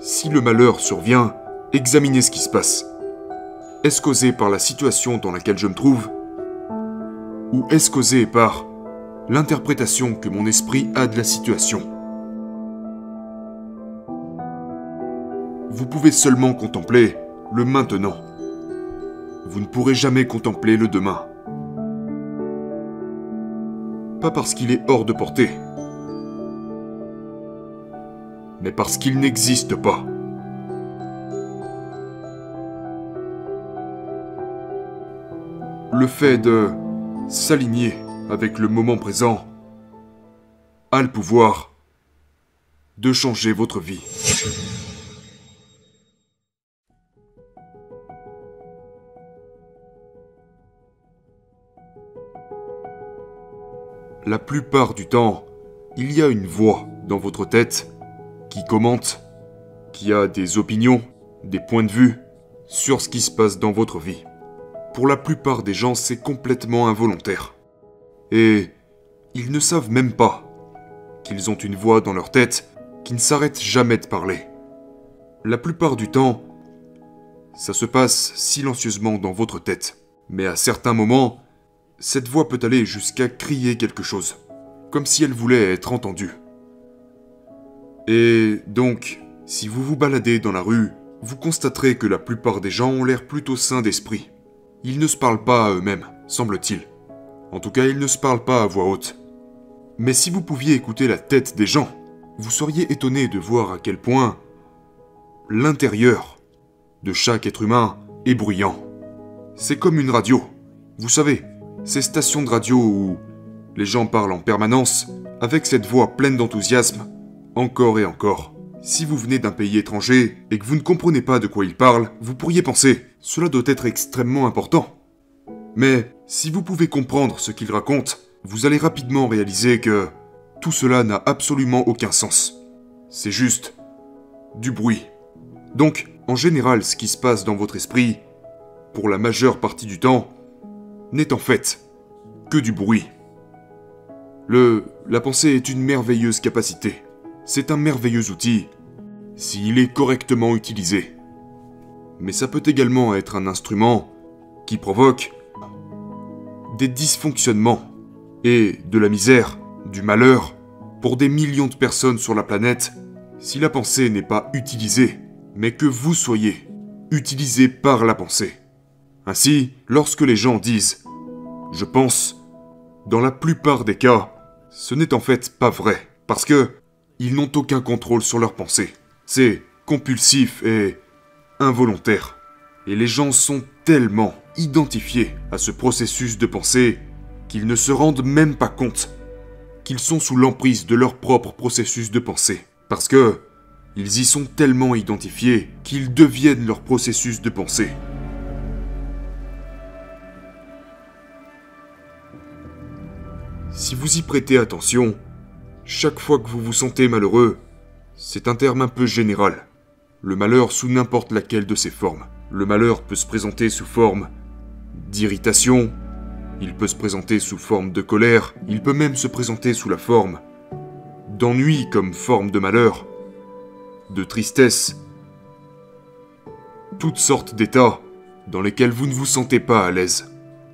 si le malheur survient, examinez ce qui se passe. Est-ce causé par la situation dans laquelle je me trouve? Ou est-ce causé par l'interprétation que mon esprit a de la situation? Vous pouvez seulement contempler le maintenant. Vous ne pourrez jamais contempler le demain. Pas parce qu'il est hors de portée, mais parce qu'il n'existe pas. Le fait de s'aligner avec le moment présent a le pouvoir de changer votre vie. La plupart du temps, il y a une voix dans votre tête qui commente, qui a des opinions, des points de vue sur ce qui se passe dans votre vie. Pour la plupart des gens, c'est complètement involontaire. Et ils ne savent même pas qu'ils ont une voix dans leur tête qui ne s'arrête jamais de parler. La plupart du temps, ça se passe silencieusement dans votre tête. Mais à certains moments, cette voix peut aller jusqu'à crier quelque chose, comme si elle voulait être entendue. Et donc, si vous vous baladez dans la rue, vous constaterez que la plupart des gens ont l'air plutôt sains d'esprit. Ils ne se parlent pas à eux-mêmes, semble-t-il. En tout cas, ils ne se parlent pas à voix haute. Mais si vous pouviez écouter la tête des gens, vous seriez étonné de voir à quel point l'intérieur de chaque être humain est bruyant. C'est comme une radio. Vous savez, ces stations de radio où les gens parlent en permanence avec cette voix pleine d'enthousiasme encore et encore. Si vous venez d'un pays étranger et que vous ne comprenez pas de quoi ils parlent, vous pourriez penser, cela doit être extrêmement important. Mais si vous pouvez comprendre ce qu'ils racontent, vous allez rapidement réaliser que tout cela n'a absolument aucun sens. C'est juste du bruit. Donc, en général, ce qui se passe dans votre esprit, pour la majeure partie du temps, n'est en fait que du bruit. La pensée est une merveilleuse capacité c'est un merveilleux outil s'il est correctement utilisé. Mais ça peut également être un instrument qui provoque des dysfonctionnements et de la misère, du malheur pour des millions de personnes sur la planète si la pensée n'est pas utilisée, mais que vous soyez utilisé par la pensée. Ainsi, lorsque les gens disent ⁇ Je pense ⁇ dans la plupart des cas, ce n'est en fait pas vrai, parce que ils n'ont aucun contrôle sur leurs pensées. C'est compulsif et involontaire. Et les gens sont tellement identifiés à ce processus de pensée qu'ils ne se rendent même pas compte qu'ils sont sous l'emprise de leur propre processus de pensée. Parce que ils y sont tellement identifiés qu'ils deviennent leur processus de pensée. Si vous y prêtez attention, chaque fois que vous vous sentez malheureux, c'est un terme un peu général. Le malheur sous n'importe laquelle de ses formes. Le malheur peut se présenter sous forme d'irritation, il peut se présenter sous forme de colère, il peut même se présenter sous la forme d'ennui comme forme de malheur, de tristesse, toutes sortes d'états dans lesquels vous ne vous sentez pas à l'aise,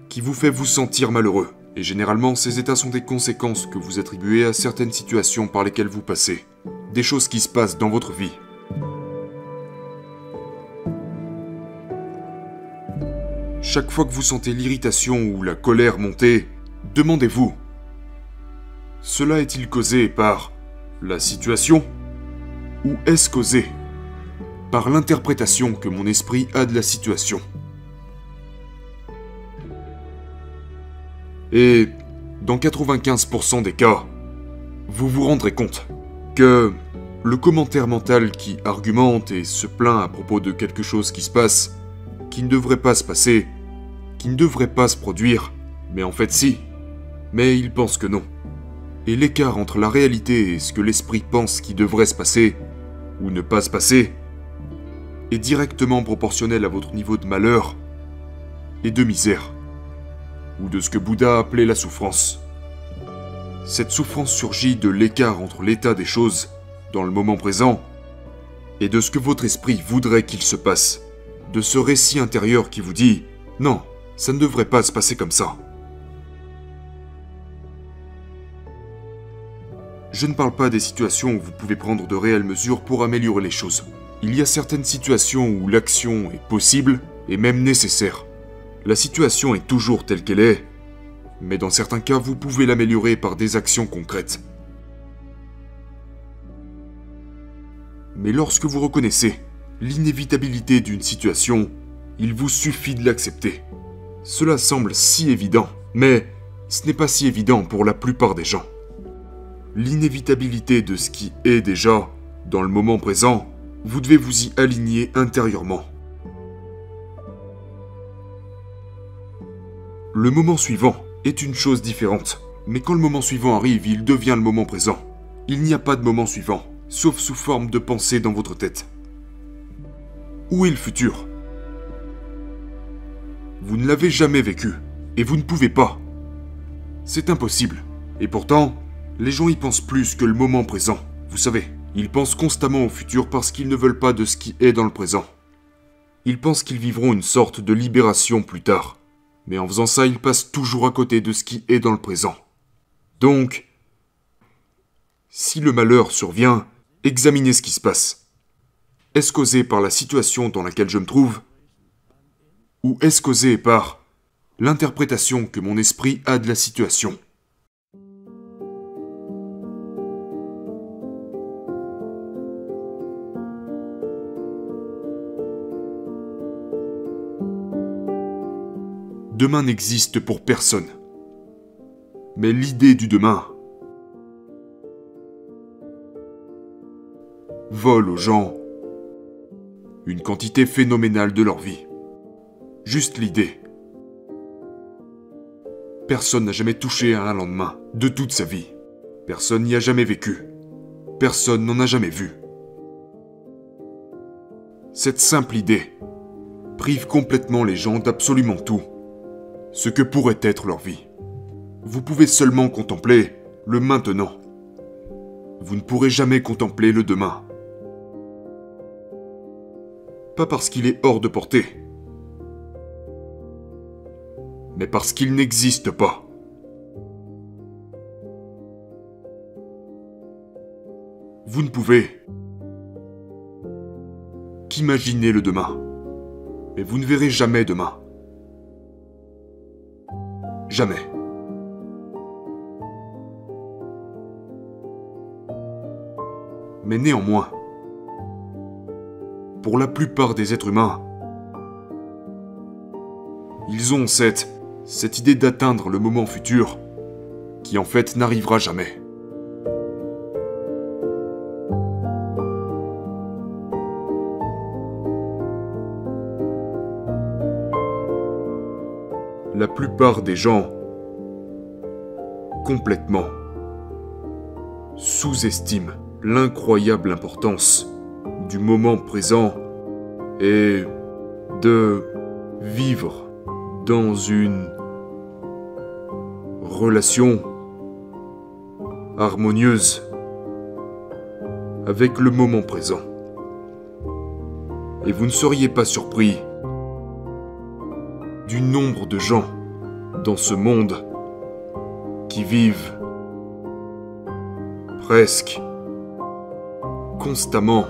qui vous fait vous sentir malheureux. Et généralement, ces états sont des conséquences que vous attribuez à certaines situations par lesquelles vous passez. Des choses qui se passent dans votre vie. Chaque fois que vous sentez l'irritation ou la colère monter, demandez-vous, cela est-il causé par la situation ou est-ce causé par l'interprétation que mon esprit a de la situation? Et dans 95% des cas, vous vous rendrez compte que le commentaire mental qui argumente et se plaint à propos de quelque chose qui se passe, qui ne devrait pas se passer, qui ne devrait pas se produire, mais en fait si, mais il pense que non. Et l'écart entre la réalité et ce que l'esprit pense qui devrait se passer, ou ne pas se passer, est directement proportionnel à votre niveau de malheur et de misère ou de ce que Bouddha appelait la souffrance. Cette souffrance surgit de l'écart entre l'état des choses, dans le moment présent, et de ce que votre esprit voudrait qu'il se passe, de ce récit intérieur qui vous dit ⁇ Non, ça ne devrait pas se passer comme ça ⁇ Je ne parle pas des situations où vous pouvez prendre de réelles mesures pour améliorer les choses. Il y a certaines situations où l'action est possible et même nécessaire. La situation est toujours telle qu'elle est, mais dans certains cas, vous pouvez l'améliorer par des actions concrètes. Mais lorsque vous reconnaissez l'inévitabilité d'une situation, il vous suffit de l'accepter. Cela semble si évident, mais ce n'est pas si évident pour la plupart des gens. L'inévitabilité de ce qui est déjà, dans le moment présent, vous devez vous y aligner intérieurement. Le moment suivant est une chose différente, mais quand le moment suivant arrive, il devient le moment présent. Il n'y a pas de moment suivant, sauf sous forme de pensée dans votre tête. Où est le futur? Vous ne l'avez jamais vécu, et vous ne pouvez pas. C'est impossible. Et pourtant, les gens y pensent plus que le moment présent, vous savez. Ils pensent constamment au futur parce qu'ils ne veulent pas de ce qui est dans le présent. Ils pensent qu'ils vivront une sorte de libération plus tard. Mais en faisant ça, ils passent toujours à côté de ce qui est dans le présent. Donc, si le malheur survient, examinez ce qui se passe. Est-ce causé par la situation dans laquelle je me trouve? Ou est-ce causé par l'interprétation que mon esprit a de la situation? Demain n'existe pour personne. Mais l'idée du demain vole aux gens une quantité phénoménale de leur vie. Juste l'idée. Personne n'a jamais touché à un lendemain de toute sa vie. Personne n'y a jamais vécu. Personne n'en a jamais vu. Cette simple idée prive complètement les gens d'absolument tout ce que pourrait être leur vie. Vous pouvez seulement contempler le maintenant. Vous ne pourrez jamais contempler le demain. Pas parce qu'il est hors de portée, mais parce qu'il n'existe pas. Vous ne pouvez qu'imaginer le demain, mais vous ne verrez jamais demain. Jamais. Mais néanmoins, pour la plupart des êtres humains, ils ont cette, cette idée d'atteindre le moment futur qui en fait n'arrivera jamais. Plupart des gens complètement sous-estiment l'incroyable importance du moment présent et de vivre dans une relation harmonieuse avec le moment présent. Et vous ne seriez pas surpris du nombre de gens dans ce monde qui vivent presque constamment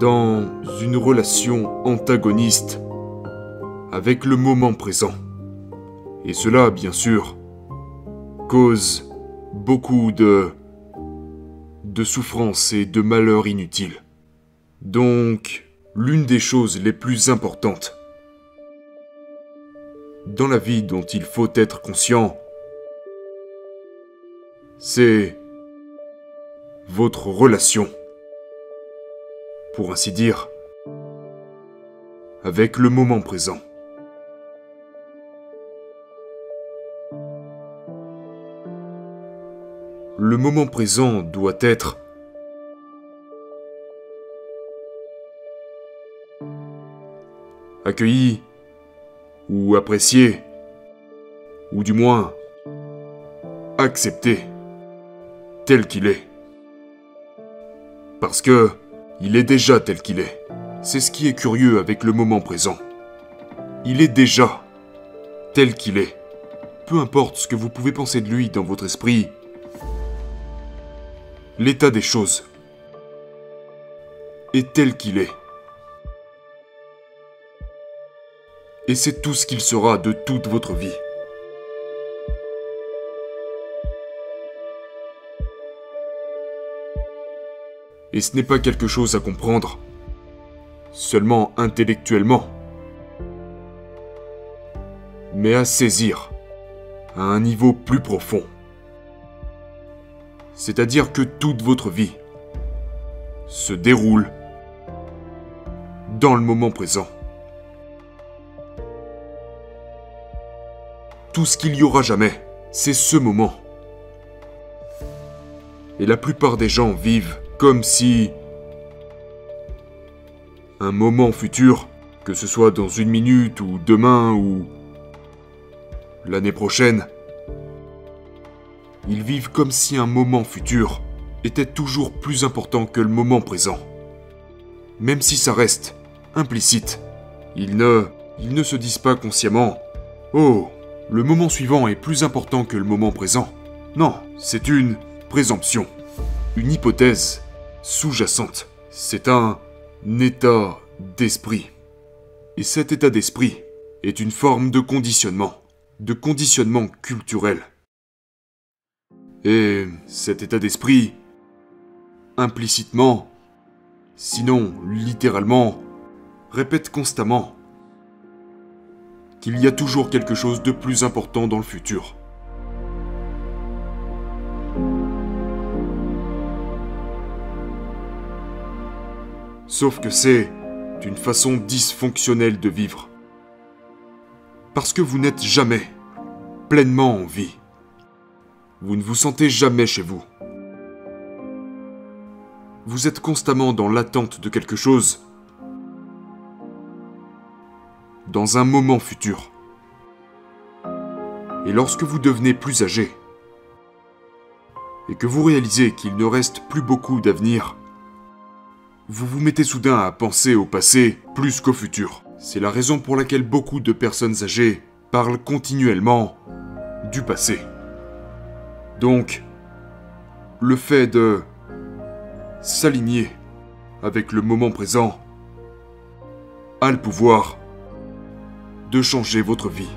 dans une relation antagoniste avec le moment présent. Et cela, bien sûr, cause beaucoup de de souffrances et de malheurs inutiles. Donc, l'une des choses les plus importantes dans la vie dont il faut être conscient, c'est votre relation, pour ainsi dire, avec le moment présent. Le moment présent doit être accueilli ou apprécier, ou du moins accepter tel qu'il est. Parce que Il est déjà tel qu'il est. C'est ce qui est curieux avec le moment présent. Il est déjà tel qu'il est. Peu importe ce que vous pouvez penser de lui dans votre esprit, l'état des choses est tel qu'il est. Et c'est tout ce qu'il sera de toute votre vie. Et ce n'est pas quelque chose à comprendre seulement intellectuellement, mais à saisir à un niveau plus profond. C'est-à-dire que toute votre vie se déroule dans le moment présent. Tout ce qu'il y aura jamais, c'est ce moment. Et la plupart des gens vivent comme si un moment futur, que ce soit dans une minute ou demain ou l'année prochaine, ils vivent comme si un moment futur était toujours plus important que le moment présent. Même si ça reste implicite, ils ne, ils ne se disent pas consciemment Oh, le moment suivant est plus important que le moment présent. Non, c'est une présomption, une hypothèse sous-jacente. C'est un état d'esprit. Et cet état d'esprit est une forme de conditionnement, de conditionnement culturel. Et cet état d'esprit, implicitement, sinon littéralement, répète constamment qu'il y a toujours quelque chose de plus important dans le futur. Sauf que c'est une façon dysfonctionnelle de vivre. Parce que vous n'êtes jamais pleinement en vie. Vous ne vous sentez jamais chez vous. Vous êtes constamment dans l'attente de quelque chose. Dans un moment futur. Et lorsque vous devenez plus âgé, et que vous réalisez qu'il ne reste plus beaucoup d'avenir, vous vous mettez soudain à penser au passé plus qu'au futur. C'est la raison pour laquelle beaucoup de personnes âgées parlent continuellement du passé. Donc, le fait de s'aligner avec le moment présent a le pouvoir de changer votre vie.